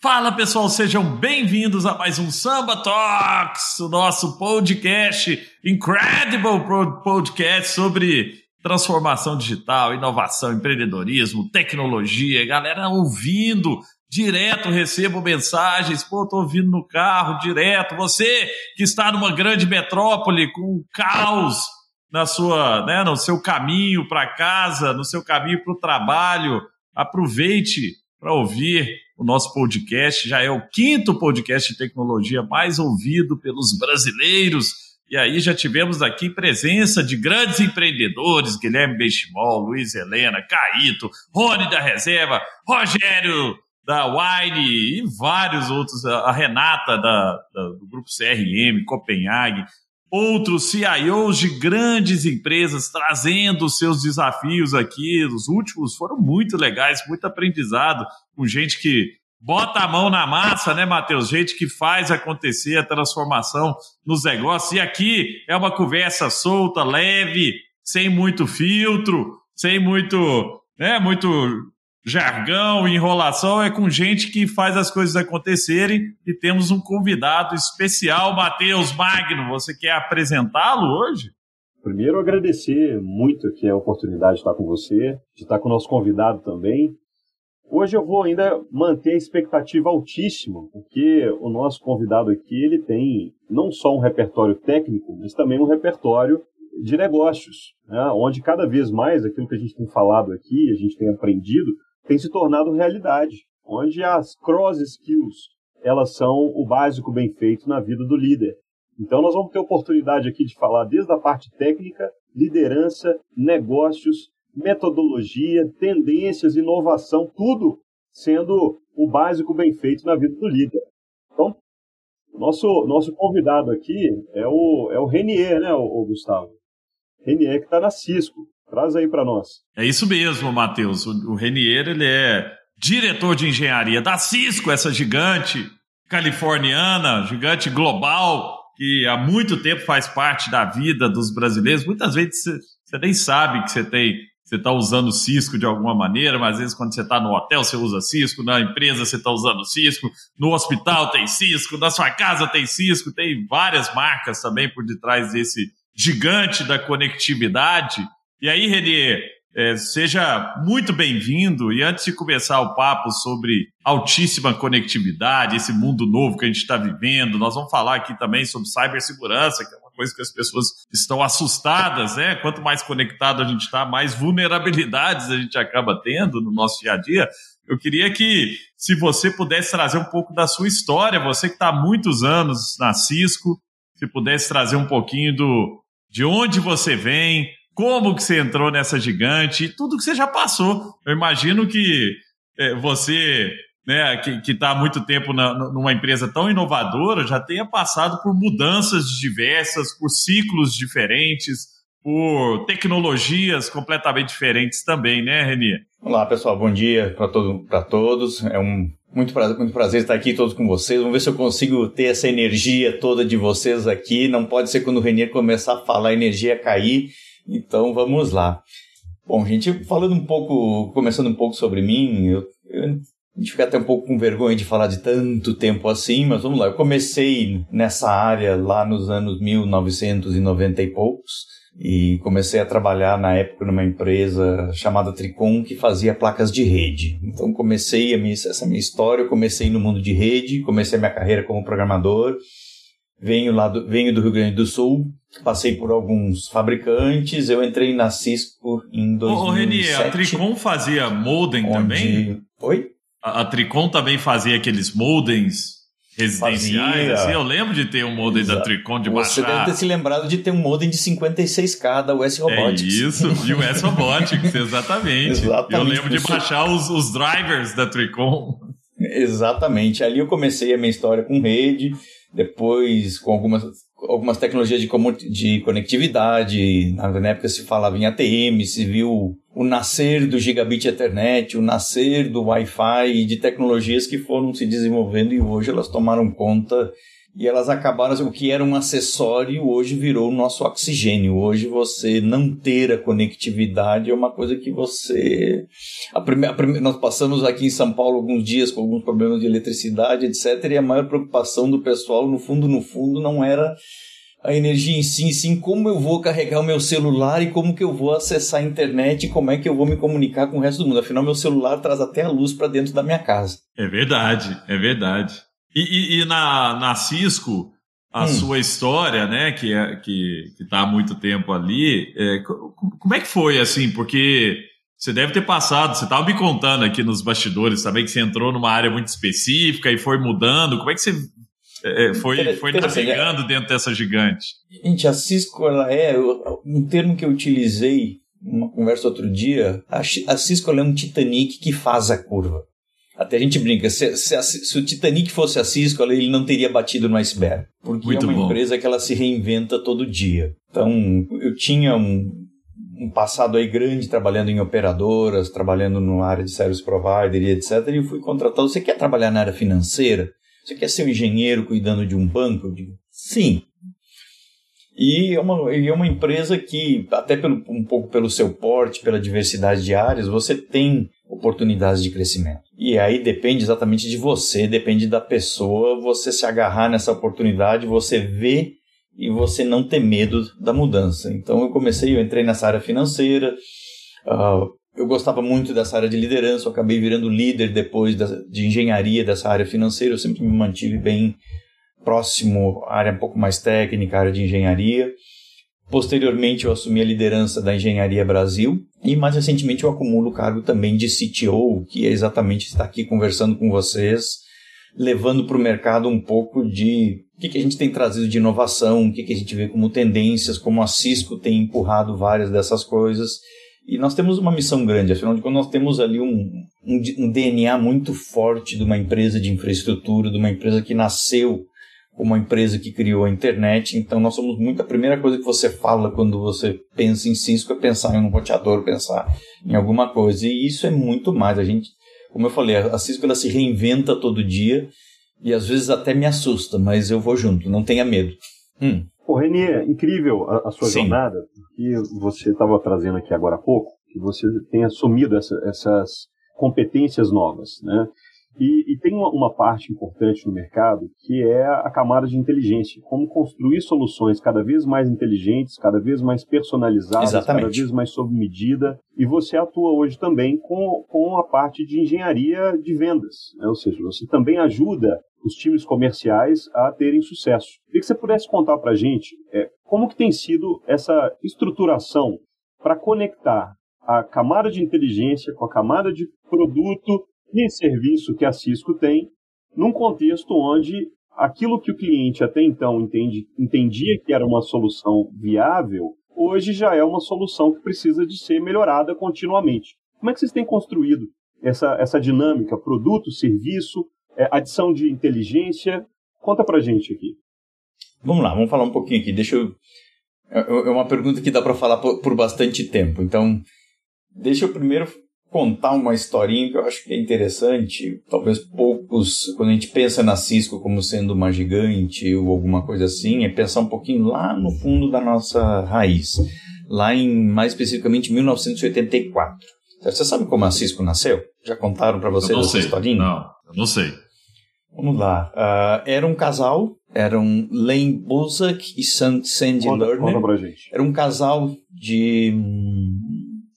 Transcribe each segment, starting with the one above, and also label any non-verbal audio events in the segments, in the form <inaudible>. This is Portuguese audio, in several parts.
Fala pessoal, sejam bem-vindos a mais um Samba Talks, o nosso podcast, incredible podcast sobre transformação digital, inovação, empreendedorismo, tecnologia. Galera ouvindo direto, recebo mensagens, pô, tô ouvindo no carro direto. Você que está numa grande metrópole com caos na sua, né, no seu caminho para casa, no seu caminho para o trabalho, aproveite para ouvir o nosso podcast. Já é o quinto podcast de tecnologia mais ouvido pelos brasileiros. E aí já tivemos aqui presença de grandes empreendedores, Guilherme Benchimol, Luiz Helena, Caíto, Rony da Reserva, Rogério da Wine e vários outros, a Renata da, da, do grupo CRM, Copenhague, outros CIOs de grandes empresas trazendo seus desafios aqui. Os últimos foram muito legais, muito aprendizado, com gente que bota a mão na massa, né, Matheus? Gente que faz acontecer a transformação nos negócios. E aqui é uma conversa solta, leve, sem muito filtro, sem muito, né, muito jargão, enrolação, é com gente que faz as coisas acontecerem e temos um convidado especial, Matheus Magno. Você quer apresentá-lo hoje? Primeiro, agradecer muito aqui a oportunidade de estar com você, de estar com o nosso convidado também. Hoje eu vou ainda manter a expectativa altíssima, porque o nosso convidado aqui ele tem não só um repertório técnico, mas também um repertório de negócios, né? onde cada vez mais aquilo que a gente tem falado aqui, a gente tem aprendido, tem se tornado realidade, onde as cross skills elas são o básico bem feito na vida do líder. Então nós vamos ter oportunidade aqui de falar desde a parte técnica, liderança, negócios, metodologia, tendências, inovação, tudo sendo o básico bem feito na vida do líder. Então, nosso, nosso convidado aqui é o, é o Renier, né, o, o Gustavo? Renier que está na Cisco. Traz aí para nós. É isso mesmo, Matheus. O, o Renier, ele é diretor de engenharia da Cisco, essa gigante californiana, gigante global, que há muito tempo faz parte da vida dos brasileiros. Muitas vezes você, nem sabe que você tem você está usando Cisco de alguma maneira, mas às vezes quando você está no hotel você usa Cisco, na empresa você está usando Cisco, no hospital tem Cisco, na sua casa tem Cisco, tem várias marcas também por detrás desse gigante da conectividade. E aí, Renier, é, seja muito bem-vindo. E antes de começar o papo sobre altíssima conectividade, esse mundo novo que a gente está vivendo, nós vamos falar aqui também sobre cibersegurança, que é uma coisa que as pessoas estão assustadas, né? Quanto mais conectado a gente está, mais vulnerabilidades a gente acaba tendo no nosso dia a dia. Eu queria que, se você pudesse trazer um pouco da sua história, você que está há muitos anos na Cisco, se pudesse trazer um pouquinho do de onde você vem, como que você entrou nessa gigante e tudo que você já passou. Eu imagino que é, você, né, que está há muito tempo na, numa empresa tão inovadora, já tenha passado por mudanças diversas, por ciclos diferentes, por tecnologias completamente diferentes também, né, Reni? Olá, pessoal, bom dia para todo, todos. É um muito prazer, muito prazer estar aqui todos com vocês. Vamos ver se eu consigo ter essa energia toda de vocês aqui. Não pode ser quando o Renier começar a falar, a energia cair então vamos lá. Bom, gente, falando um pouco, começando um pouco sobre mim, eu, eu, a gente fica até um pouco com vergonha de falar de tanto tempo assim, mas vamos lá. Eu comecei nessa área lá nos anos 1990 e poucos e comecei a trabalhar na época numa empresa chamada Tricom que fazia placas de rede. Então comecei minha, essa minha história, comecei no mundo de rede, comecei a minha carreira como programador Venho, lá do, venho do Rio Grande do Sul, passei por alguns fabricantes, eu entrei na Cisco em 2007. Ô, Reni, a Tricom fazia modem onde... também? Oi? A, a Tricom também fazia aqueles modems residenciais, assim, eu lembro de ter um modem Exato. da Tricom de Você baixar. deve ter se lembrado de ter um modem de 56k da US Robotics. É isso, e o US Robotics, exatamente. exatamente. Eu lembro de baixar os, os drivers da Tricom. Exatamente. Ali eu comecei a minha história com rede, depois com algumas, algumas tecnologias de, de conectividade. Na época se falava em ATM, se viu o nascer do gigabit Ethernet, o nascer do Wi-Fi e de tecnologias que foram se desenvolvendo e hoje elas tomaram conta e elas acabaram, o que era um acessório, hoje virou o nosso oxigênio. Hoje você não ter a conectividade é uma coisa que você. A primeira, a primeira, nós passamos aqui em São Paulo alguns dias com alguns problemas de eletricidade, etc. E a maior preocupação do pessoal, no fundo, no fundo, não era a energia em si, sim como eu vou carregar o meu celular e como que eu vou acessar a internet e como é que eu vou me comunicar com o resto do mundo. Afinal, meu celular traz até a luz para dentro da minha casa. É verdade, é verdade. E, e, e na, na Cisco, a hum. sua história, né, que é, que está há muito tempo ali, é, como é que foi assim? Porque você deve ter passado, você estava me contando aqui nos bastidores, também que você entrou numa área muito específica e foi mudando. Como é que você é, foi, foi navegando dentro dessa gigante? Gente, a Cisco ela é um termo que eu utilizei numa conversa outro dia. A, a Cisco é um Titanic que faz a curva. Até a gente brinca, se, se, se, o Titanic fosse a Cisco, ele não teria batido no iceberg. Porque Muito é uma bom. empresa que ela se reinventa todo dia. Então, eu tinha um, um passado aí grande trabalhando em operadoras, trabalhando na área de service provider e etc. E eu fui contratado. Você quer trabalhar na área financeira? Você quer ser um engenheiro cuidando de um banco? Eu digo, sim. E é uma, é uma empresa que, até pelo, um pouco pelo seu porte, pela diversidade de áreas, você tem oportunidades de crescimento. E aí depende exatamente de você, depende da pessoa, você se agarrar nessa oportunidade, você ver e você não ter medo da mudança. Então eu comecei, eu entrei nessa área financeira, uh, eu gostava muito dessa área de liderança, eu acabei virando líder depois da, de engenharia dessa área financeira, eu sempre me mantive bem próximo à área um pouco mais técnica, área de engenharia. Posteriormente, eu assumi a liderança da Engenharia Brasil e, mais recentemente, eu acumulo o cargo também de CTO, que é exatamente estar aqui conversando com vocês, levando para o mercado um pouco de o que, que, a gente tem trazido de inovação, o que, que a gente vê como tendências, como a Cisco tem empurrado várias dessas coisas. E nós temos uma missão grande, afinal de contas, nós temos ali um, um, um DNA muito forte de uma empresa de infraestrutura, de uma empresa que nasceu uma empresa que criou a internet, então nós somos muito. A primeira coisa que você fala quando você pensa em Cisco é pensar em um roteador, pensar em alguma coisa. E isso é muito mais. A gente, como eu falei, a Cisco ela se reinventa todo dia e às vezes até me assusta, mas eu vou junto, não tenha medo. Hum. Pô, Renê, incrível a, a sua Sim. jornada, que você estava trazendo aqui agora há pouco, que você tem assumido essa, essas competências novas, né? E, e tem uma, uma, parte importante no mercado que é a camada de inteligência, como construir soluções cada vez mais inteligentes, cada vez mais personalizadas, Exatamente. cada vez mais sob medida. E você atua hoje também com, com a parte de engenharia de vendas, né? ou seja, você também ajuda os times comerciais a terem sucesso. Queria que você pudesse contar para a gente é, como que tem sido essa estruturação para conectar a camada de inteligência com a camada de produto e serviço que a Cisco tem, num contexto onde aquilo que o cliente até então entende, entendia que era uma solução viável, hoje já é uma solução que precisa de ser melhorada continuamente. Como é que vocês têm construído essa, essa dinâmica, produto, serviço, é, adição de inteligência? Conta pra gente aqui. Vamos lá, vamos falar um pouquinho aqui. Deixa eu. É, é uma pergunta que dá para falar por, por bastante tempo. Então, deixa eu primeiro contar uma historinha que eu acho que é interessante. Talvez poucos, quando a gente pensa na Cisco como sendo uma gigante ou alguma coisa assim, é pensar um pouquinho lá no fundo da nossa raiz. Lá em, mais especificamente, 1984. Você sabe como a Cisco nasceu? Já contaram para você essa historinha? Não, eu não sei. Vamos lá. Uh, era um casal, eram Lane Bozak e Sandy conta, Lerner. Conta pra gente. Era um casal de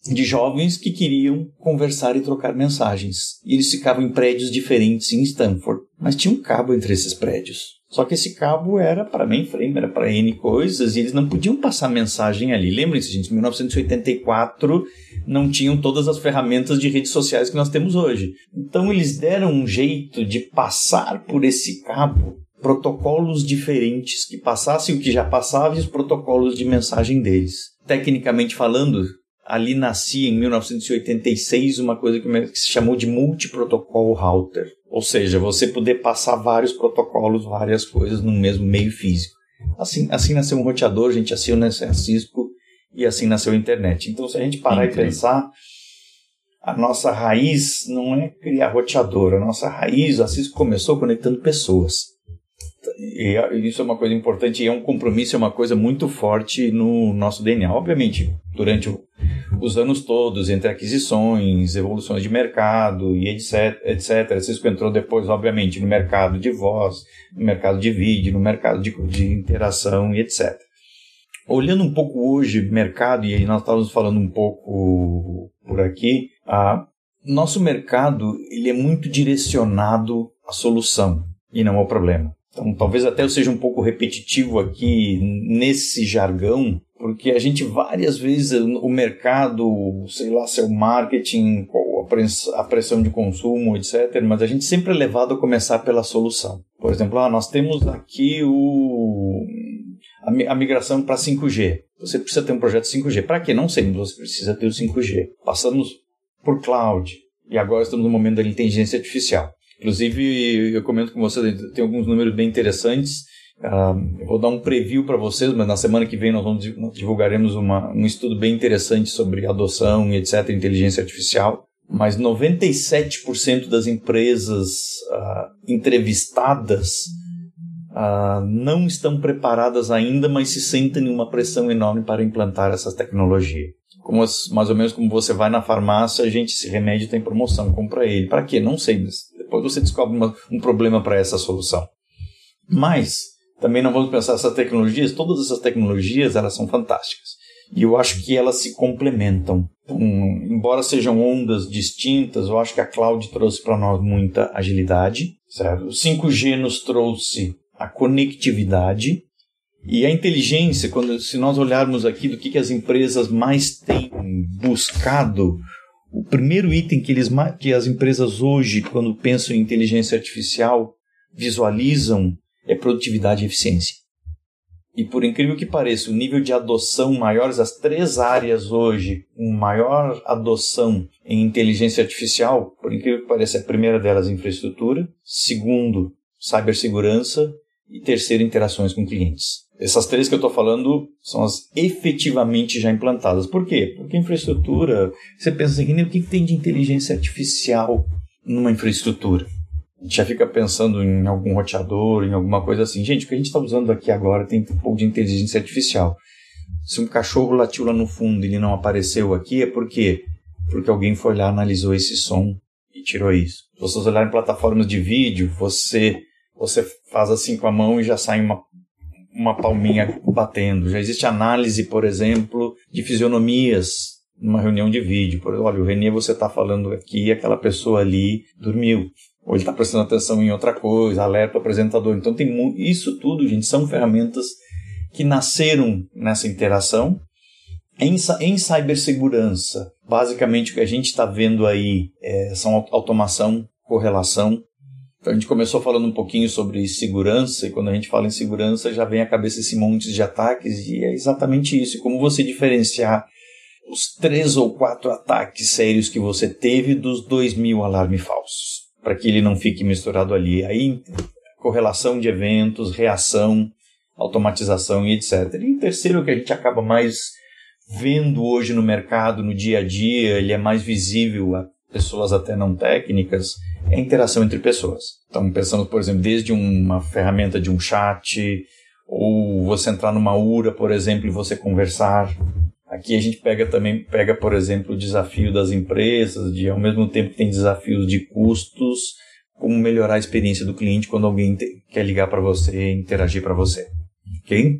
de jovens que queriam conversar e trocar mensagens. E eles ficavam em prédios diferentes em Stanford, mas tinha um cabo entre esses prédios. Só que esse cabo era para mainframe, era para N coisas, e eles não podiam passar mensagem ali. Lembrem-se, gente, em 1984 não tinham todas as ferramentas de redes sociais que nós temos hoje. Então eles deram um jeito de passar por esse cabo protocolos diferentes que passassem o que já passava e os protocolos de mensagem deles. Tecnicamente falando, ali nascia em 1986 uma coisa que se chamou de multiprotocol router. Ou seja, você poder passar vários protocolos, várias coisas no mesmo meio físico. Assim, assim nasceu um roteador, a gente assim nasceu a Cisco e assim nasceu a internet. Então, se a gente parar Incrível. e pensar, a nossa raiz não é criar roteador, a nossa raiz, a Cisco começou conectando pessoas. E isso é uma coisa importante e é um compromisso, é uma coisa muito forte no nosso DNA. Obviamente, durante os anos todos, entre aquisições, evoluções de mercado e etc, etc. Cisco entrou depois, obviamente, no mercado de voz, no mercado de vídeo, no mercado de, de interação e etc. Olhando um pouco hoje mercado, e nós estávamos falando um pouco por aqui, a, nosso mercado ele é muito direcionado à solução e não ao problema. Então, talvez até eu seja um pouco repetitivo aqui nesse jargão, porque a gente várias vezes o mercado, sei lá, seu marketing, a pressão de consumo, etc., mas a gente sempre é levado a começar pela solução. Por exemplo, ah, nós temos aqui o, a, migração para 5G. Você precisa ter um projeto 5G. Para quê? Não sei, mas você precisa ter o 5G. Passamos por cloud e agora estamos no momento da inteligência artificial. Inclusive, eu comento com vocês, tem alguns números bem interessantes. Uh, eu vou dar um preview para vocês, mas na semana que vem nós, vamos, divulgaremos uma, um estudo bem interessante sobre adoção e etc., inteligência artificial. Mas 97% das empresas uh, entrevistadas uh, não estão preparadas ainda, mas se sentem em uma pressão enorme para implantar essa tecnologia. Como, mais ou menos como você vai na farmácia, a gente, esse remédio tem promoção, compra ele. Para quê? Não sei, mas depois você descobre uma, um problema para essa solução. Mas também não vamos pensar essas tecnologias, todas essas tecnologias elas são fantásticas. E eu acho que elas se complementam. Então, embora sejam ondas distintas, eu acho que a cloud trouxe para nós muita agilidade. Certo? O 5G nos trouxe a conectividade e a inteligência. Quando, se nós olharmos aqui do que, que as empresas mais têm buscado o primeiro item que, eles, que as empresas hoje, quando pensam em inteligência artificial, visualizam é produtividade e eficiência. E por incrível que pareça, o nível de adoção maiores, as três áreas hoje com maior adoção em inteligência artificial, por incrível que pareça, a primeira delas infraestrutura, segundo, cibersegurança e terceiro, interações com clientes. Essas três que eu estou falando são as efetivamente já implantadas. Por quê? Porque infraestrutura, você pensa assim, o que tem de inteligência artificial numa infraestrutura? A gente já fica pensando em algum roteador, em alguma coisa assim. Gente, o que a gente está usando aqui agora tem um pouco de inteligência artificial. Se um cachorro latiu lá no fundo e ele não apareceu aqui, é por quê? Porque alguém foi lá, analisou esse som e tirou isso. Se vocês olharem plataformas de vídeo, você, você faz assim com a mão e já sai uma uma palminha batendo. Já existe análise, por exemplo, de fisionomias numa reunião de vídeo. Por, olha, o Renê, você está falando aqui, aquela pessoa ali dormiu. Ou ele está prestando atenção em outra coisa, alerta o apresentador. Então, tem isso tudo, gente, são ferramentas que nasceram nessa interação. Em, em cibersegurança, basicamente o que a gente está vendo aí é, são automação, correlação, a gente começou falando um pouquinho sobre segurança, e quando a gente fala em segurança, já vem à cabeça esse monte de ataques, e é exatamente isso. Como você diferenciar os três ou quatro ataques sérios que você teve dos dois mil alarmes falsos, para que ele não fique misturado ali. Aí, correlação de eventos, reação, automatização e etc. E o terceiro que a gente acaba mais vendo hoje no mercado, no dia a dia, ele é mais visível a pessoas até não técnicas, é a interação entre pessoas. Então, pensando, por exemplo, desde uma ferramenta de um chat, ou você entrar numa URA, por exemplo, e você conversar. Aqui a gente pega também, pega, por exemplo, o desafio das empresas, de ao mesmo tempo que tem desafios de custos, como melhorar a experiência do cliente quando alguém te, quer ligar para você, interagir para você. Ok?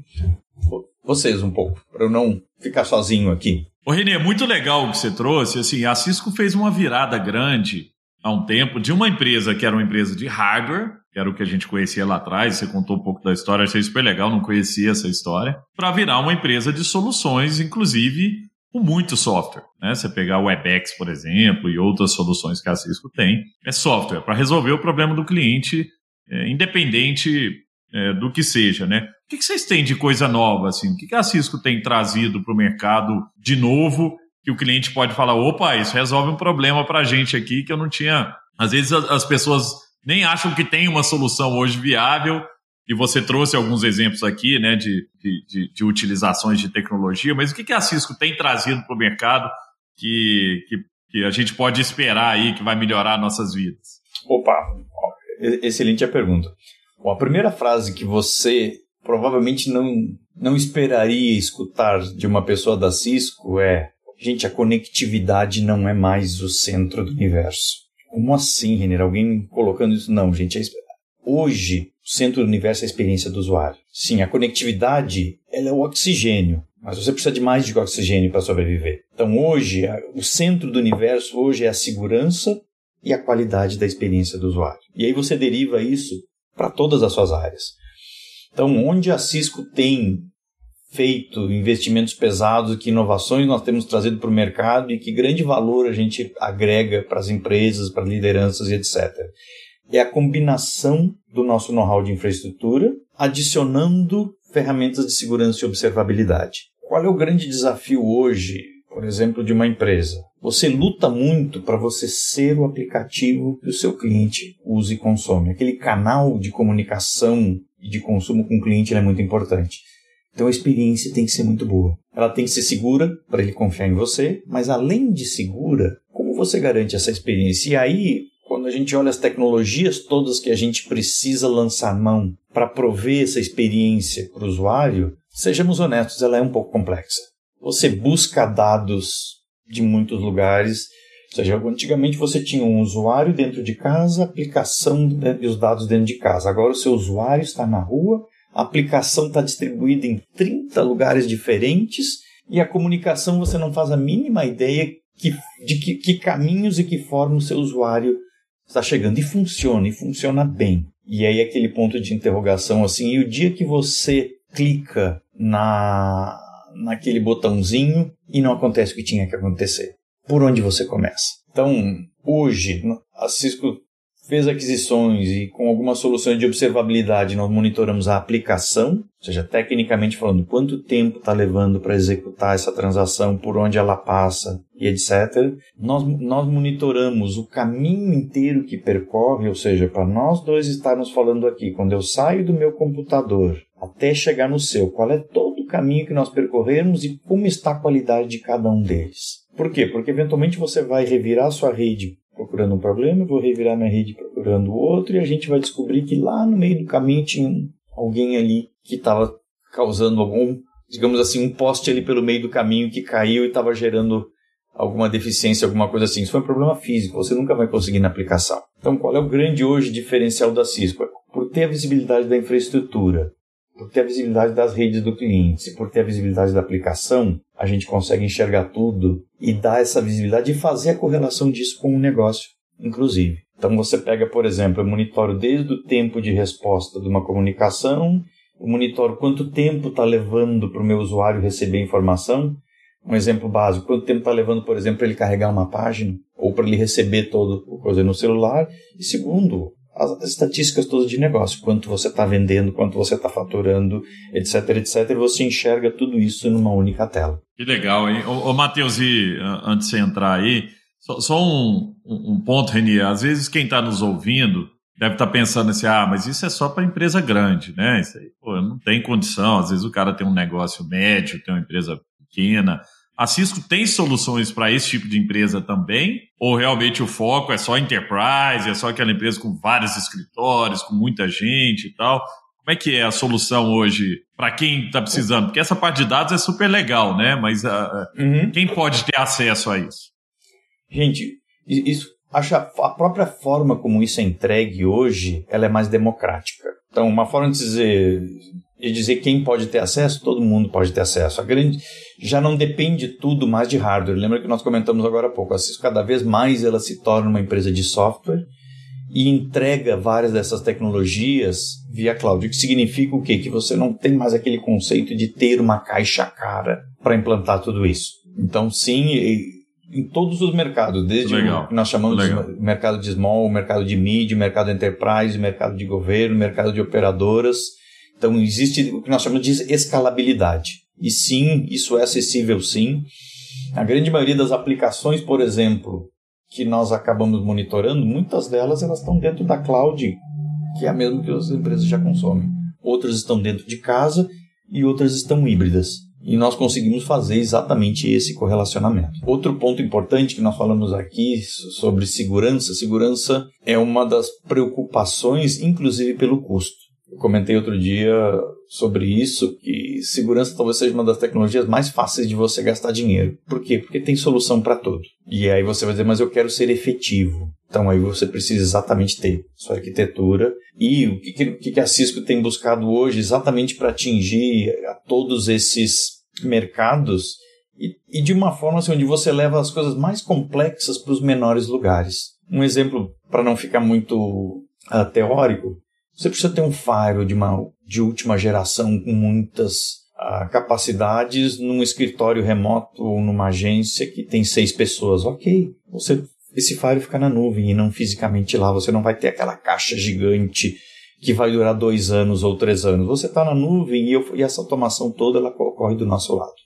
Vocês um pouco, para eu não ficar sozinho aqui. Ô Renê, muito legal o que você trouxe. Assim, a Cisco fez uma virada grande há um tempo de uma empresa que era uma empresa de hardware, que era o que a gente conhecia lá atrás, você contou um pouco da história, achei super legal, não conhecia essa história, para virar uma empresa de soluções, inclusive com muito software. Né? Você pegar o WebEx, por exemplo, e outras soluções que a Cisco tem, é software para resolver o problema do cliente, é, independente é, do que seja, né? O que, vocês têm de coisa nova, assim? O que a Cisco tem trazido para o mercado de novo que o cliente pode falar, opa, isso resolve um problema para a gente aqui que eu não tinha. Às vezes as pessoas nem acham que tem uma solução hoje viável. E você trouxe alguns exemplos aqui né, de, de, de utilizações de tecnologia, mas o que, que a Cisco tem trazido para o mercado que, que, que, a gente pode esperar aí que vai melhorar nossas vidas? Opa, excelente a pergunta. Bom, a primeira frase que você provavelmente não, não esperaria escutar de uma pessoa da Cisco é: gente, a conectividade não é mais o centro do universo. Como assim, Renner? Alguém colocando isso? Não, gente. É... Hoje, o centro do universo é a experiência do usuário. Sim, a conectividade ela é o oxigênio, mas você precisa de mais de oxigênio para sobreviver. Então, hoje, o centro do universo hoje é a segurança e a qualidade da experiência do usuário. E aí você deriva isso para todas as suas áreas. Então, onde a Cisco tem feito investimentos pesados, que inovações nós temos trazido para o mercado e que grande valor a gente agrega para as empresas, para lideranças e etc. É a combinação do nosso know-how de infraestrutura, adicionando ferramentas de segurança e observabilidade. Qual é o grande desafio hoje, por exemplo, de uma empresa? Você luta muito para você ser o aplicativo que o seu cliente use e consome. Aquele canal de comunicação e de consumo com o cliente é muito importante. Então a experiência tem que ser muito boa. Ela tem que ser segura para ele confiar em você, mas além de segura, como você garante essa experiência? E aí, quando a gente olha as tecnologias todas que a gente precisa lançar mão para prover essa experiência para o usuário, sejamos honestos, ela é um pouco complexa. Você busca dados de muitos lugares, ou seja, antigamente você tinha um usuário dentro de casa, aplicação e os dados dentro de casa. Agora o seu usuário está na rua a aplicação está distribuída em 30 lugares diferentes e a comunicação você não faz a mínima ideia que, de que, que caminhos e que forma o seu usuário está chegando. E funciona, e funciona bem. E aí aquele ponto de interrogação assim, e o dia que você clica na naquele botãozinho e não acontece o que tinha que acontecer. Por onde você começa? Então, hoje, a Cisco fez aquisições e com algumas soluções de observabilidade nós monitoramos a aplicação, ou seja, tecnicamente falando, quanto tempo está levando para executar essa transação, por onde ela passa e etc. Nós, nós monitoramos o caminho inteiro que percorre, ou seja, para nós dois estarmos falando aqui, quando eu saio do meu computador até chegar no seu, qual é todo o caminho que nós percorremos e como está a qualidade de cada um deles. Por quê? Porque eventualmente você vai revirar sua rede procurando um problema, vou revirar minha rede procurando outro, e a gente vai descobrir que lá no meio do caminho tinha alguém ali que estava causando algum, digamos assim, um poste ali pelo meio do caminho que caiu e estava gerando alguma deficiência, alguma coisa assim. Isso foi um problema físico, você nunca vai conseguir na aplicação. Então, qual é o grande hoje diferencial da Cisco? Por ter a visibilidade da infraestrutura, por ter a visibilidade das redes do cliente, por ter a visibilidade da aplicação, a gente consegue enxergar tudo e dar essa visibilidade e fazer a correlação disso com o negócio, inclusive. Então você pega, por exemplo, eu monitoro desde o tempo de resposta de uma comunicação, eu monitoro quanto tempo está levando para o meu usuário receber informação. Um exemplo básico, quanto tempo está levando, por exemplo, para ele carregar uma página ou para ele receber todo o coisa no celular. E segundo, as estatísticas todas de negócio, quanto você está vendendo, quanto você está faturando, etc, etc, você enxerga tudo isso numa única tela. Que legal, hein? Ô, ô Matheus, e antes de você entrar aí, só, só um, um, ponto, Renier, às vezes quem está nos ouvindo deve estar tá pensando assim, ah, mas isso é só para empresa grande, né? Isso aí, pô, não tem condição, às vezes o cara tem um negócio médio, tem uma empresa pequena, a Cisco tem soluções para esse tipo de empresa também? Ou realmente o foco é só enterprise, é só aquela empresa com vários escritórios, com muita gente e tal? Como é que é a solução hoje para quem está precisando? Porque essa parte de dados é super legal, né? Mas uh, uhum. quem pode ter acesso a isso? Gente, isso, acho a, a própria forma como isso é entregue hoje, ela é mais democrática. Então, uma forma de dizer e dizer quem pode ter acesso, todo mundo pode ter acesso. A grande já não depende tudo mais de hardware. Lembra que nós comentamos agora há pouco, a Cisco cada vez mais ela se torna uma empresa de software e entrega várias dessas tecnologias via cloud, o que significa o quê? Que você não tem mais aquele conceito de ter uma caixa cara para implantar tudo isso. Então, sim, em todos os mercados, desde o que nós chamamos de mercado de small, mercado de mid, mercado enterprise, mercado de governo, mercado de operadoras, então, existe o que nós chamamos de escalabilidade. E sim, isso é acessível sim. A grande maioria das aplicações, por exemplo, que nós acabamos monitorando, muitas delas elas estão dentro da cloud, que é a mesma que as empresas já consomem. Outras estão dentro de casa e outras estão híbridas. E nós conseguimos fazer exatamente esse correlacionamento. Outro ponto importante que nós falamos aqui sobre segurança: segurança é uma das preocupações, inclusive pelo custo. Eu comentei outro dia sobre isso, que segurança talvez seja uma das tecnologias mais fáceis de você gastar dinheiro. Por quê? Porque tem solução para tudo. E aí você vai dizer, mas eu quero ser efetivo. Então aí você precisa exatamente ter sua arquitetura e o que, que, a Cisco tem buscado hoje exatamente para atingir a todos esses mercados e, e, de uma forma assim, onde você leva as coisas mais complexas para os menores lugares. Um exemplo para não ficar muito uh, teórico, você precisa ter um firewall de, uma, de última geração com muitas uh, capacidades num escritório remoto ou numa agência que tem seis pessoas. Ok, você esse firewall fica na nuvem e não fisicamente lá. Você não vai ter aquela caixa gigante que vai durar dois anos ou três anos. Você está na nuvem e, eu, e essa automação toda ela ocorre do nosso lado.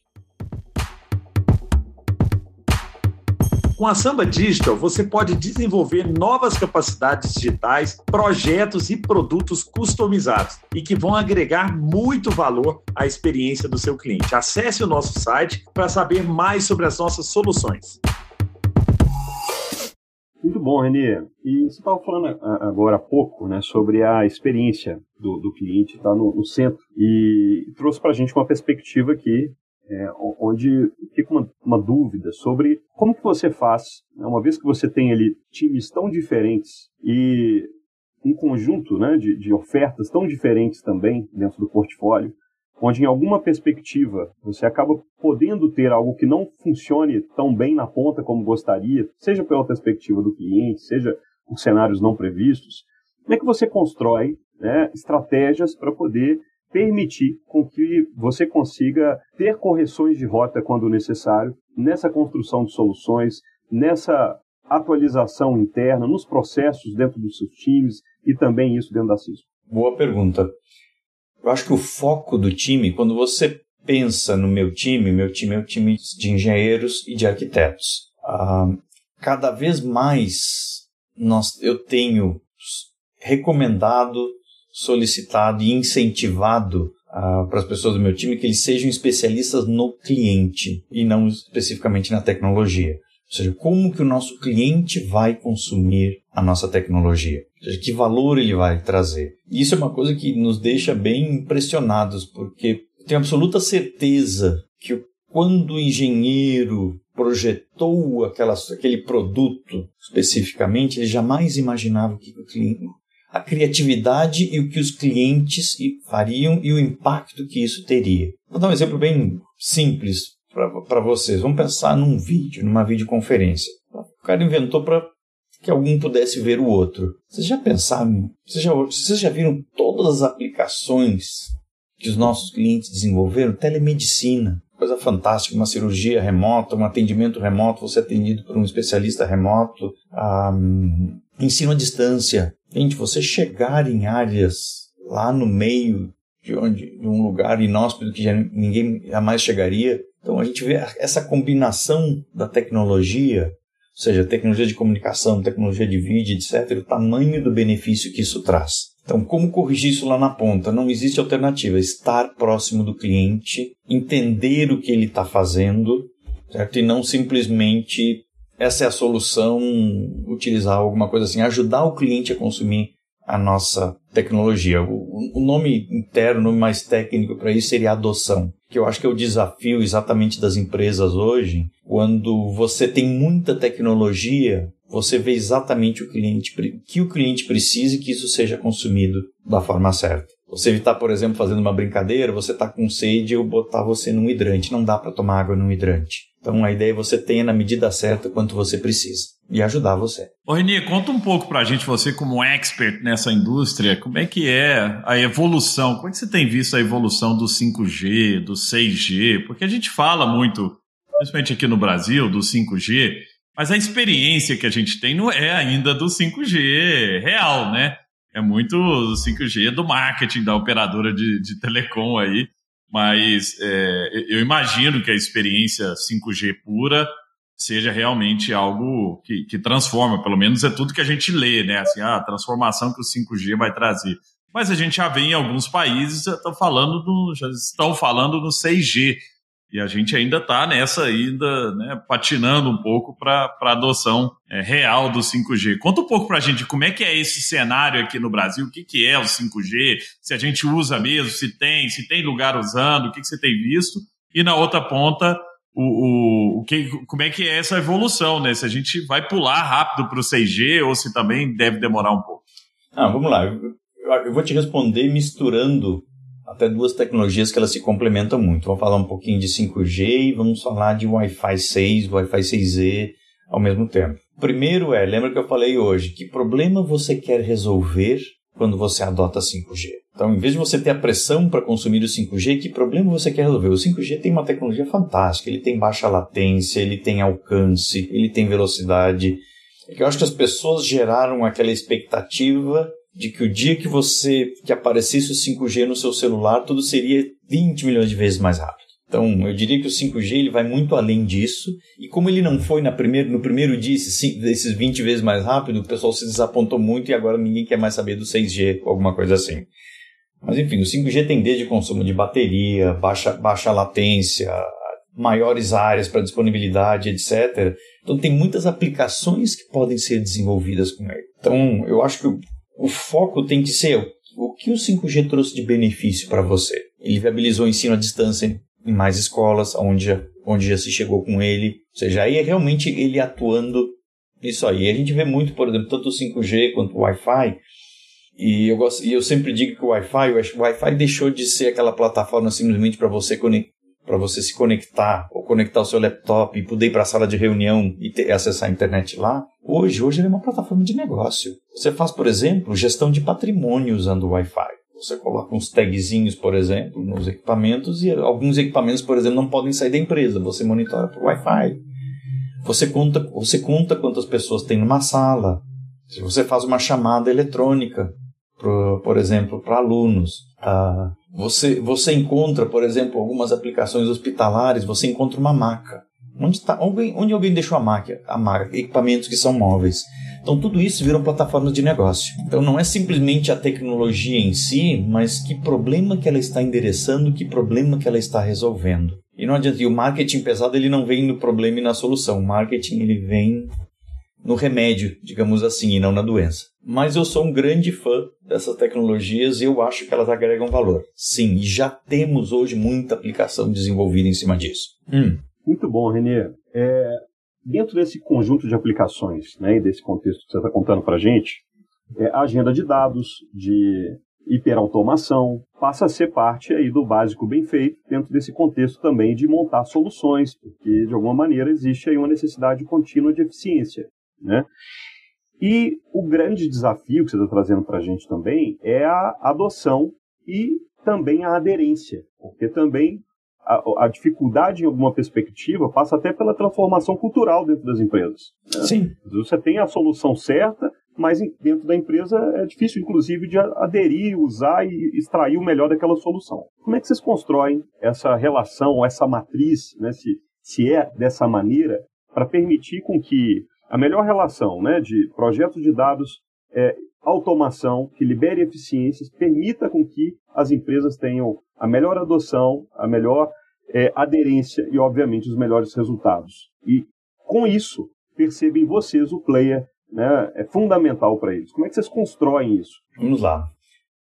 Com a Samba Digital, você pode desenvolver novas capacidades digitais, projetos e produtos customizados e que vão agregar muito valor à experiência do seu cliente. Acesse o nosso site para saber mais sobre as nossas soluções. Muito bom, Renê. E você estava falando agora há pouco né, sobre a experiência do, do cliente estar tá no, no, centro e trouxe para a gente uma perspectiva aqui é, onde fica uma, uma, dúvida sobre como que você faz, né, uma vez que você tem ali times tão diferentes e um conjunto né, de, de ofertas tão diferentes também dentro do portfólio, onde em alguma perspectiva você acaba podendo ter algo que não funcione tão bem na ponta como gostaria, seja pela perspectiva do cliente, seja por cenários não previstos, como é que você constrói né, estratégias para poder permitir com que você consiga ter correções de rota quando necessário nessa construção de soluções, nessa atualização interna, nos processos dentro dos seus times e também isso dentro da Cisco? Boa pergunta. Eu acho que o foco do time, quando você pensa no meu time, meu time é um time de engenheiros e de arquitetos. Ah, cada vez mais nós, eu tenho recomendado, solicitado e incentivado ah, para as pessoas do meu time que eles sejam especialistas no cliente e não especificamente na tecnologia. Ou seja, como que o nosso cliente vai consumir a nossa tecnologia? Ou seja, que valor ele vai trazer? Isso é uma coisa que nos deixa bem impressionados, porque tenho absoluta certeza que quando o engenheiro projetou aquela, aquele produto especificamente, ele jamais imaginava que o cliente, a criatividade e o que os clientes fariam e o impacto que isso teria. Vou dar um exemplo bem simples para vocês. Vamos pensar num vídeo, numa videoconferência. O cara inventou para que algum pudesse ver o outro. Vocês já pensaram? Vocês já, vocês já viram todas as aplicações que os nossos clientes desenvolveram? Telemedicina, coisa fantástica, uma cirurgia remota, um atendimento remoto, você é atendido por um especialista remoto, um, ensino à distância. Gente, você chegar em áreas lá no meio de, onde, de um lugar inóspito que já, ninguém jamais chegaria, então a gente vê essa combinação da tecnologia, ou seja, tecnologia de comunicação, tecnologia de vídeo, etc., o tamanho do benefício que isso traz. Então, como corrigir isso lá na ponta? Não existe alternativa. Estar próximo do cliente, entender o que ele está fazendo, certo? E não simplesmente essa é a solução, utilizar alguma coisa assim, ajudar o cliente a consumir a nossa tecnologia. O, o nome interno, o nome mais técnico para isso seria adoção que eu acho que é o desafio exatamente das empresas hoje, quando você tem muita tecnologia, você vê exatamente o cliente, que o cliente precisa e que isso seja consumido da forma certa. Você evitar, por exemplo, fazendo uma brincadeira, você está com sede eu botar você num hidrante. Não dá para tomar água num hidrante. Então a ideia é você tenha na medida certa quanto você precisa e ajudar você. Ô Reni, conta um pouco pra gente, você como expert nessa indústria, como é que é a evolução, como é que você tem visto a evolução do 5G, do 6G? Porque a gente fala muito, principalmente aqui no Brasil, do 5G, mas a experiência que a gente tem não é ainda do 5G real, né? É muito 5G do marketing da operadora de, de telecom aí, mas é, eu imagino que a experiência 5G pura seja realmente algo que, que transforma, pelo menos é tudo que a gente lê, né? Assim, ah, a transformação que o 5G vai trazer. Mas a gente já vê em alguns países já estão falando do, já estão falando no 6G. E a gente ainda está nessa ainda, né, patinando um pouco para a adoção é, real do 5G. Conta um pouco para a gente como é que é esse cenário aqui no Brasil, o que, que é o 5G, se a gente usa mesmo, se tem, se tem lugar usando, o que, que você tem visto. E na outra ponta, o, o, o que, como é que é essa evolução, né? Se a gente vai pular rápido para o 6G ou se também deve demorar um pouco. Ah, vamos lá. Eu, eu vou te responder misturando até duas tecnologias que elas se complementam muito. Vamos falar um pouquinho de 5G e vamos falar de Wi-Fi 6, Wi-Fi 6E ao mesmo tempo. Primeiro é, lembra que eu falei hoje, que problema você quer resolver quando você adota 5G? Então, em vez de você ter a pressão para consumir o 5G, que problema você quer resolver? O 5G tem uma tecnologia fantástica, ele tem baixa latência, ele tem alcance, ele tem velocidade. É que eu acho que as pessoas geraram aquela expectativa de que o dia que você que aparecesse o 5G no seu celular, tudo seria 20 milhões de vezes mais rápido. Então, eu diria que o 5G ele vai muito além disso, e como ele não foi na no primeiro dia esses 20 vezes mais rápido, o pessoal se desapontou muito e agora ninguém quer mais saber do 6G ou alguma coisa assim. Mas enfim, o 5G tem desde consumo de bateria, baixa, baixa latência, maiores áreas para disponibilidade, etc. Então tem muitas aplicações que podem ser desenvolvidas com ele. Então eu acho que o, foco tem que ser o que o 5G trouxe de benefício para você. Ele viabilizou o ensino à distância em mais escolas, onde já, onde já se chegou com ele. Ou seja, aí é realmente ele atuando nisso aí. A gente vê muito, por exemplo, tanto o 5G quanto o Wi-Fi. E eu, gosto, e eu sempre digo que o Wi-Fi, o Wi-Fi deixou de ser aquela plataforma simplesmente para você para você se conectar ou conectar o seu laptop e poder ir para a sala de reunião e ter, acessar a internet lá. Hoje, hoje ele é uma plataforma de negócio. Você faz, por exemplo, gestão de patrimônio usando o Wi-Fi. Você coloca uns tagzinhos, por exemplo, nos equipamentos e alguns equipamentos, por exemplo, não podem sair da empresa. Você monitora por Wi-Fi. Você conta, você conta quantas pessoas tem numa sala. Se você faz uma chamada eletrônica, por, por exemplo, para alunos, ah, você, você encontra, por exemplo, algumas aplicações hospitalares, você encontra uma maca. Onde, tá, onde, onde alguém deixou a maca, a maca? Equipamentos que são móveis. Então, tudo isso viram plataformas de negócio. Então, não é simplesmente a tecnologia em si, mas que problema que ela está endereçando, que problema que ela está resolvendo. E não adianta, e o marketing pesado ele não vem no problema e na solução. O marketing ele vem no remédio, digamos assim, e não na doença. Mas eu sou um grande fã dessas tecnologias e eu acho que elas agregam valor. Sim, e já temos hoje muita aplicação desenvolvida em cima disso. Hum. Muito bom, Renê. É, Dentro desse conjunto de aplicações, né, e desse contexto que você está contando para a gente, é, a agenda de dados, de hiperautomação, passa a ser parte aí do básico bem feito, dentro desse contexto também de montar soluções, porque de alguma maneira existe aí uma necessidade contínua de eficiência. Né? E o grande desafio que você está trazendo para a gente também é a adoção e também a aderência, porque também a, a, dificuldade em alguma perspectiva passa até pela transformação cultural dentro das empresas. Né? Sim. Você tem a solução certa, mas dentro da empresa é difícil, inclusive, de aderir, usar e extrair o melhor daquela solução. Como é que vocês constroem essa relação, essa matriz, né, se, se é dessa maneira, para permitir com que a melhor relação né, de projetos de dados, é, automação, que libere eficiências, permita com que as empresas tenham a melhor adoção, a melhor é, aderência e, obviamente, os melhores resultados. E, com isso, percebem vocês o player né, é fundamental para eles. Como é que vocês constroem isso? Vamos lá.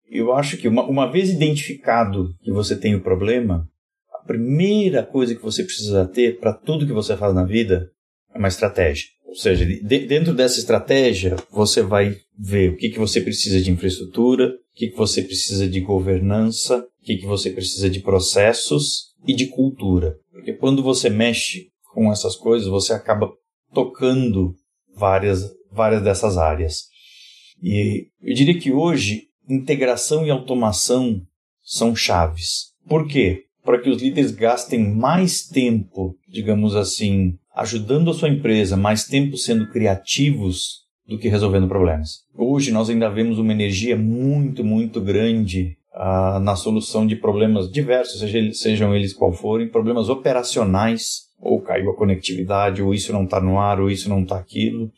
Eu acho que uma, uma vez identificado que você tem o problema, a primeira coisa que você precisa ter para tudo que você faz na vida é uma estratégia. Ou seja, de, dentro dessa estratégia, você vai ver o que, que você precisa de infraestrutura, o que, que você precisa de governança, o que, que você precisa de processos e de cultura. Porque quando você mexe com essas coisas, você acaba tocando várias, várias dessas áreas. E eu diria que hoje, integração e automação são chaves. Por quê? Para que os líderes gastem mais tempo, digamos assim, ajudando a sua empresa, mais tempo sendo criativos do que resolvendo problemas. Hoje nós ainda vemos uma energia muito, muito grande ah, na solução de problemas diversos, seja, sejam eles qual forem, problemas operacionais ou caiu a conectividade, ou isso não está no ar, ou isso não está aquilo.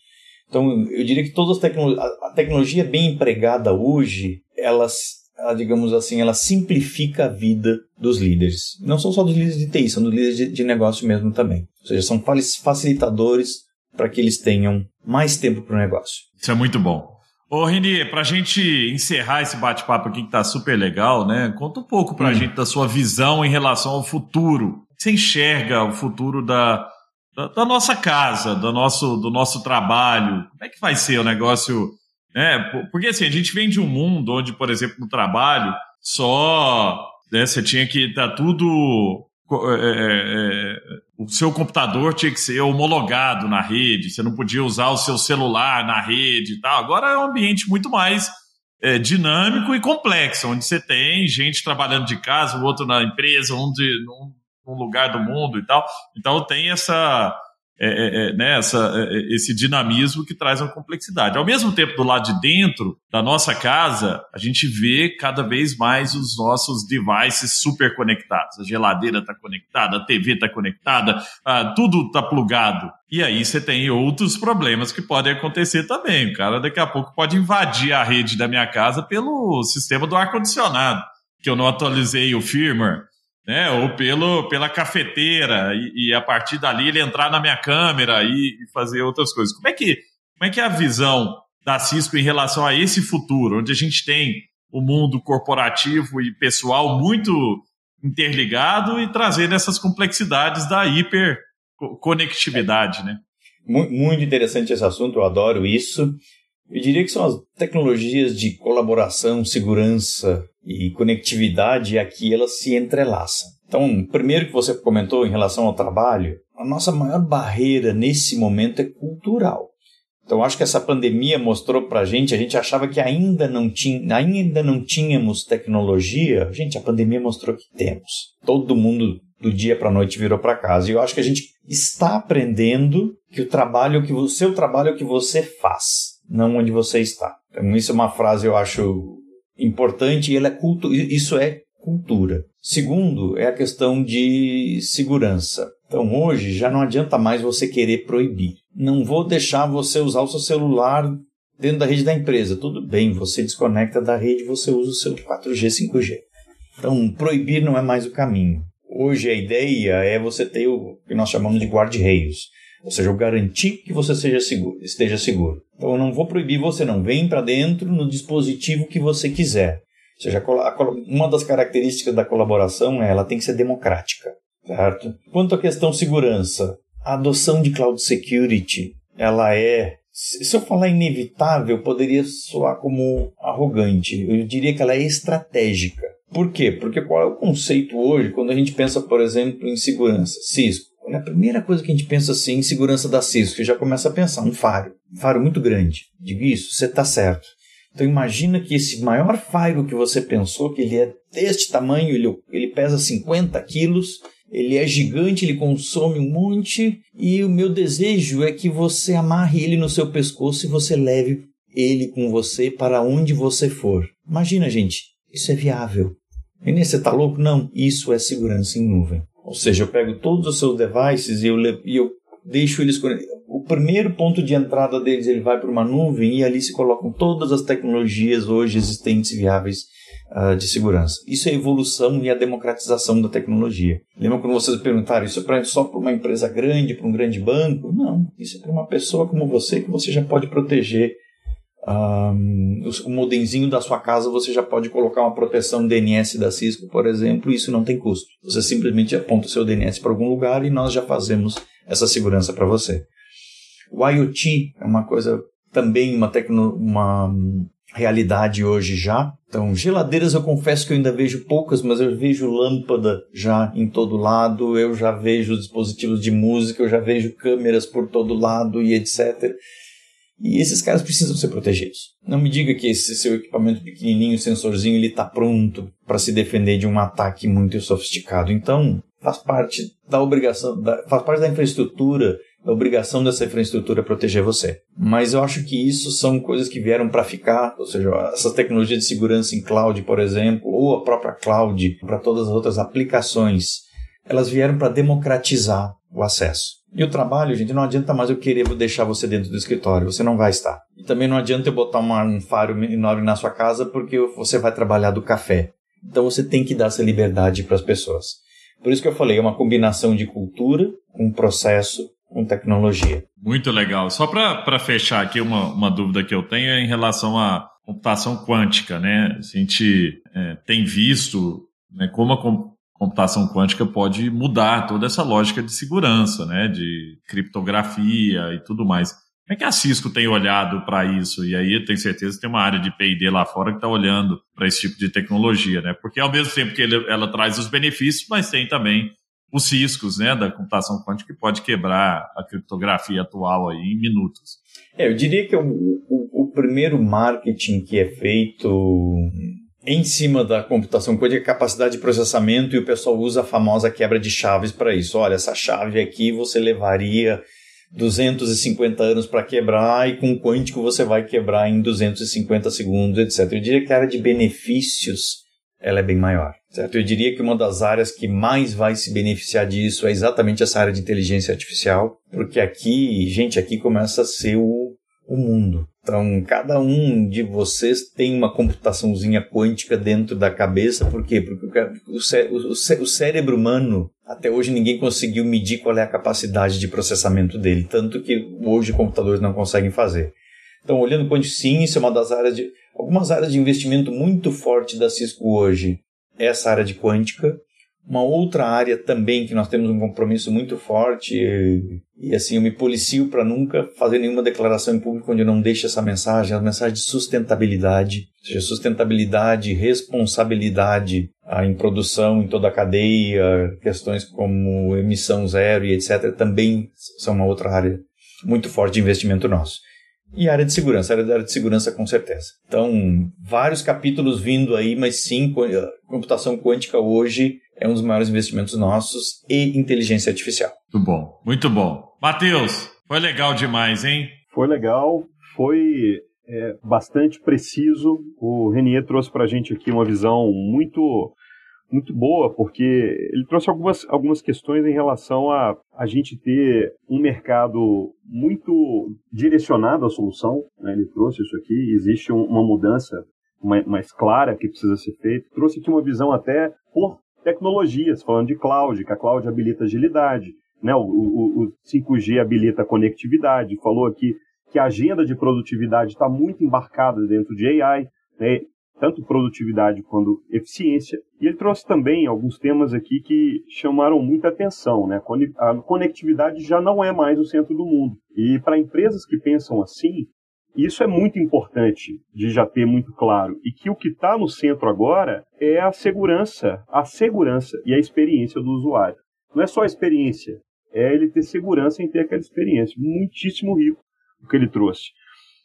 Então, eu diria que todas as tecno a tecnologia bem empregada hoje, ela, ela, digamos assim, ela simplifica a vida dos líderes. Não são só dos líderes de TI, são dos líderes de, de negócio mesmo também. Ou seja, são facilitadores para que eles tenham mais tempo para o negócio. Isso é muito bom. Ô, Reni, para a gente encerrar esse bate-papo aqui que está super legal, né? Conta um pouco para a hum. gente da sua visão em relação ao futuro. Você enxerga o futuro da, da, da, nossa casa, do nosso, do nosso trabalho? Como é que vai ser o negócio? Né? Porque assim, a gente vem de um mundo onde, por exemplo, no trabalho, só né, você tinha que estar tá tudo é, é, é, o seu computador tinha que ser homologado na rede, você não podia usar o seu celular na rede e tal. Agora é um ambiente muito mais é, dinâmico e complexo, onde você tem gente trabalhando de casa, o outro na empresa, um de, num lugar do mundo e tal. Então tem essa é, é, é, né, essa, é, é, esse dinamismo que traz uma complexidade. Ao mesmo tempo, do lado de dentro da nossa casa, a gente vê cada vez mais os nossos devices super conectados. A geladeira está conectada, a TV está conectada, ah, tudo está plugado. E aí você tem outros problemas que podem acontecer também. O cara daqui a pouco pode invadir a rede da minha casa pelo sistema do ar-condicionado, que eu não atualizei o firmware né? Ou pelo, pela cafeteira, e, e, a partir dali ele entrar na minha câmera e, e, fazer outras coisas. Como é, que, como é que é a visão da Cisco em relação a esse futuro, onde a gente tem o mundo corporativo e pessoal muito interligado e trazendo essas complexidades da hiperconectividade, né? Muito interessante esse assunto, eu adoro isso. Eu diria que são as tecnologias de colaboração, segurança e conectividade aqui elas se entrelaçam. Então, primeiro que você comentou em relação ao trabalho, a nossa maior barreira nesse momento é cultural. Então, acho que essa pandemia mostrou para a gente, a gente achava que ainda não, tinha, ainda não tínhamos tecnologia. Gente, a pandemia mostrou que temos. Todo mundo do dia para a noite virou para casa. E eu acho que a gente está aprendendo que o trabalho, que o seu trabalho é o que você faz não onde você está. Então, isso é uma frase eu acho importante e é culto, isso é cultura. Segundo, é a questão de segurança. Então, hoje já não adianta mais você querer proibir. Não vou deixar você usar o seu celular dentro da rede da empresa. Tudo bem, você desconecta da rede, você usa o seu 4G, 5G. Então, proibir não é mais o caminho. Hoje a ideia é você ter o que nós chamamos de guarda-reios. Ou seja, eu garantir que você seja seguro, esteja seguro. Então eu não vou proibir você, não. Vem para dentro no dispositivo que você quiser. Ou seja, uma das características da colaboração é ela tem que ser democrática, certo? Quanto à questão segurança, a adoção de cloud security, ela é se eu falar inevitável, poderia soar como arrogante. Eu diria que ela é estratégica. Por quê? Porque qual é o conceito hoje quando a gente pensa, por exemplo, em segurança? Cisco. A primeira coisa que a gente pensa assim, segurança da Cisco, que já começa a pensar, um faro, um faro muito grande. Digo isso, você está certo. Então imagina que esse maior faro que você pensou, que ele é deste tamanho, ele, ele pesa 50 quilos, ele é gigante, ele consome um monte, e o meu desejo é que você amarre ele no seu pescoço e você leve ele com você para onde você for. Imagina, gente, isso é viável. E você está louco? Não, isso é segurança em nuvem. Ou seja, eu pego todos os seus devices e eu, e eu deixo eles. O primeiro ponto de entrada deles ele vai para uma nuvem e ali se colocam todas as tecnologias hoje existentes e viáveis uh, de segurança. Isso é a evolução e a democratização da tecnologia. Lembra quando vocês perguntaram isso é só para uma empresa grande, para um grande banco? Não, isso é para uma pessoa como você que você já pode proteger um, o modemzinho da sua casa você já pode colocar uma proteção DNS da Cisco, por exemplo, e isso não tem custo. Você simplesmente aponta o seu DNS para algum lugar e nós já fazemos essa segurança para você. O IoT é uma coisa também uma, tecno, uma realidade hoje já. Então, geladeiras eu confesso que eu ainda vejo poucas, mas eu vejo lâmpada já em todo lado, eu já vejo dispositivos de música, eu já vejo câmeras por todo lado e etc. E esses caras precisam ser protegidos. Não me diga que esse seu equipamento pequenininho, sensorzinho, ele está pronto para se defender de um ataque muito sofisticado. Então, faz parte da obrigação, da, faz parte da infraestrutura, da obrigação dessa infraestrutura proteger você. Mas eu acho que isso são coisas que vieram para ficar, ou seja, essa tecnologia de segurança em cloud, por exemplo, ou a própria cloud para todas as outras aplicações, elas vieram para democratizar o acesso. E o trabalho, gente, não adianta mais eu querer deixar você dentro do escritório, você não vai estar. E também não adianta eu botar uma, um faro enorme na sua casa porque você vai trabalhar do café. Então você tem que dar essa liberdade para as pessoas. Por isso que eu falei, é uma combinação de cultura com processo com tecnologia. Muito legal. Só para fechar aqui, uma, uma dúvida que eu tenho é em relação à computação quântica, né? A gente é, tem visto né, como a computação quântica pode mudar toda essa lógica de segurança, né? De criptografia e tudo mais. Como é que a Cisco tem olhado para isso? E aí tenho certeza que tem uma área de P&D lá fora que está olhando para esse tipo de tecnologia, né? Porque ao mesmo tempo que ele, ela traz os benefícios, mas tem também os riscos né, da computação quântica que pode quebrar a criptografia atual aí em minutos. É, eu diria que o, o, o primeiro marketing que é feito em cima da computação quântica capacidade de processamento e o pessoal usa a famosa quebra de chaves para isso. Olha, essa chave aqui você levaria 250 anos para quebrar e com o quântico você vai quebrar em 250 segundos, etc. Eu diria que a área de benefícios ela é bem maior. Certo? Eu diria que uma das áreas que mais vai se beneficiar disso é exatamente essa área de inteligência artificial, porque aqui, gente, aqui começa a ser o, o mundo. Então, cada um de vocês tem uma computaçãozinha quântica dentro da cabeça, por quê? Porque o, cé o, cé o cérebro humano, até hoje ninguém conseguiu medir qual é a capacidade de processamento dele, tanto que hoje computadores não conseguem fazer. Então, olhando para onde sim, isso é uma das áreas de. Algumas áreas de investimento muito forte da Cisco hoje é essa área de quântica. Uma outra área também que nós temos um compromisso muito forte, e, e assim, eu me policio para nunca fazer nenhuma declaração em público onde eu não deixe essa mensagem, a mensagem de sustentabilidade, ou seja, sustentabilidade, responsabilidade ah, em produção, em toda a cadeia, questões como emissão zero e etc., também são uma outra área muito forte de investimento nosso. E área de segurança, área, área de segurança com certeza. Então, vários capítulos vindo aí, mas sim, computação quântica hoje é um dos maiores investimentos nossos e inteligência artificial. Muito bom, muito bom. Matheus, foi legal demais, hein? Foi legal, foi é, bastante preciso. O Renier trouxe para a gente aqui uma visão muito muito boa, porque ele trouxe algumas, algumas questões em relação a a gente ter um mercado muito direcionado à solução. Né? Ele trouxe isso aqui, existe um, uma mudança mais, mais clara que precisa ser feita. Trouxe aqui uma visão até por tecnologias, falando de cloud, que a cloud habilita agilidade, né? o, o, o 5G habilita conectividade, falou aqui que a agenda de produtividade está muito embarcada dentro de AI, né? tanto produtividade quanto eficiência. E ele trouxe também alguns temas aqui que chamaram muita atenção. Né? A conectividade já não é mais o centro do mundo. E para empresas que pensam assim, isso é muito importante de já ter muito claro. E que o que está no centro agora é a segurança, a segurança e a experiência do usuário. Não é só a experiência, é ele ter segurança em ter aquela experiência. Muitíssimo rico o que ele trouxe.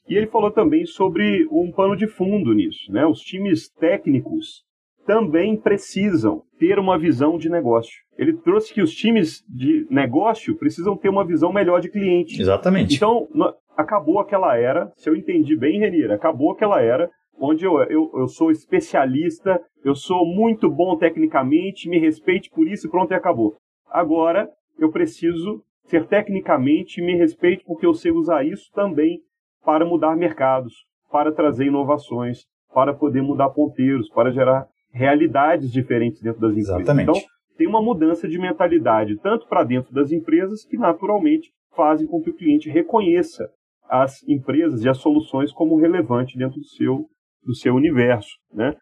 E ele falou também sobre um pano de fundo nisso. Né? Os times técnicos também precisam ter uma visão de negócio. Ele trouxe que os times de negócio precisam ter uma visão melhor de cliente. Exatamente. Então, acabou aquela era, se eu entendi bem, Renira, acabou aquela era onde eu, eu, eu sou especialista, eu sou muito bom tecnicamente, me respeite por isso e pronto, e acabou. Agora, eu preciso ser tecnicamente, me respeite porque eu sei usar isso também para mudar mercados, para trazer inovações, para poder mudar ponteiros, para gerar realidades diferentes dentro das empresas. Exatamente. Então, tem uma mudança de mentalidade, tanto para dentro das empresas, que naturalmente fazem com que o cliente reconheça as empresas e as soluções como relevante dentro do seu, do seu universo. Né?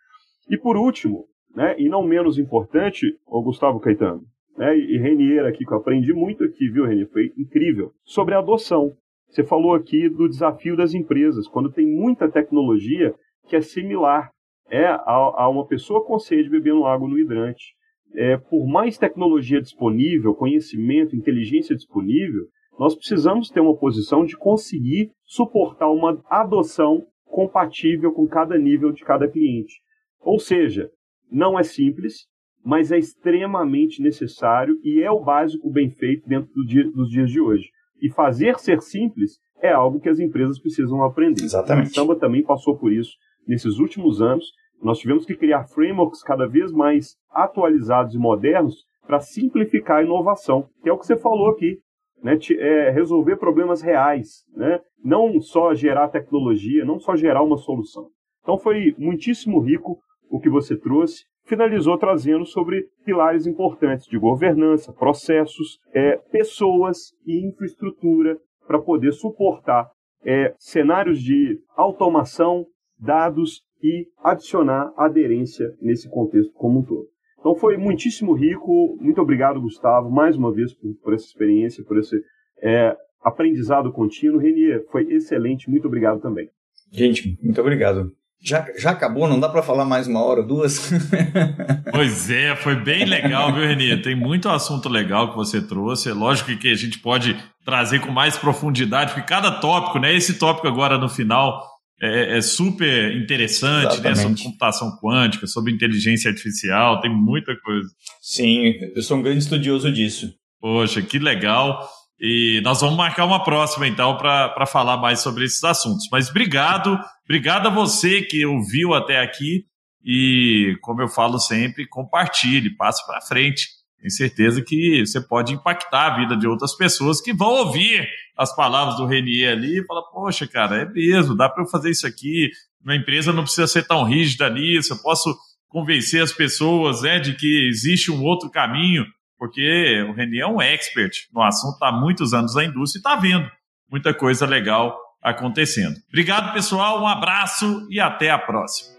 E por último, né, e não menos importante, o Gustavo Caetano, né, e Renier aqui, que eu aprendi muito aqui, viu, Renier? Foi incrível. Sobre a adoção. Você falou aqui do desafio das empresas, quando tem muita tecnologia que é similar é, a, a uma pessoa com sede bebendo água no hidrante. É, por mais tecnologia disponível, conhecimento, inteligência disponível, nós precisamos ter uma posição de conseguir suportar uma adoção compatível com cada nível de cada cliente. Ou seja, não é simples, mas é extremamente necessário e é o básico bem feito dentro do dia, dos dias de hoje. E fazer ser simples é algo que as empresas precisam aprender. Exatamente. A Samba também passou por isso nesses últimos anos. Nós tivemos que criar frameworks cada vez mais atualizados e modernos para simplificar a inovação, que é o que você falou aqui. Né, é, resolver problemas reais, né, não só gerar tecnologia, não só gerar uma solução. Então foi muitíssimo rico o que você trouxe. Finalizou trazendo sobre pilares importantes de governança, processos, é, pessoas e infraestrutura para poder suportar é, cenários de automação, dados e adicionar aderência nesse contexto como um todo. Então foi muitíssimo rico. Muito obrigado, Gustavo, mais uma vez por, por essa experiência, por esse é, aprendizado contínuo. Renier, foi excelente. Muito obrigado também. Gente, muito obrigado. Já, já acabou? Não dá para falar mais uma hora, duas? <laughs> pois é, foi bem legal, viu, Renier? Tem muito assunto legal que você trouxe. É lógico que a gente pode trazer com mais profundidade, porque cada tópico, né? Esse tópico agora no final é, é super interessante, né? Sobre computação quântica, sobre inteligência artificial, tem muita coisa. Sim, eu sou um grande estudioso disso. Poxa, que legal. E nós vamos marcar uma próxima, então, para falar mais sobre esses assuntos. Mas obrigado, obrigado a você que ouviu até aqui. E, como eu falo sempre, compartilhe, passe para frente. Tenho certeza que você pode impactar a vida de outras pessoas que vão ouvir as palavras do Renier ali e falar: Poxa, cara, é mesmo, dá para eu fazer isso aqui. Minha empresa não precisa ser tão rígida nisso. Eu posso convencer as pessoas né, de que existe um outro caminho porque o Renier é um expert no assunto, está há muitos anos na indústria e está vendo muita coisa legal acontecendo. Obrigado, pessoal, um abraço e até a próxima.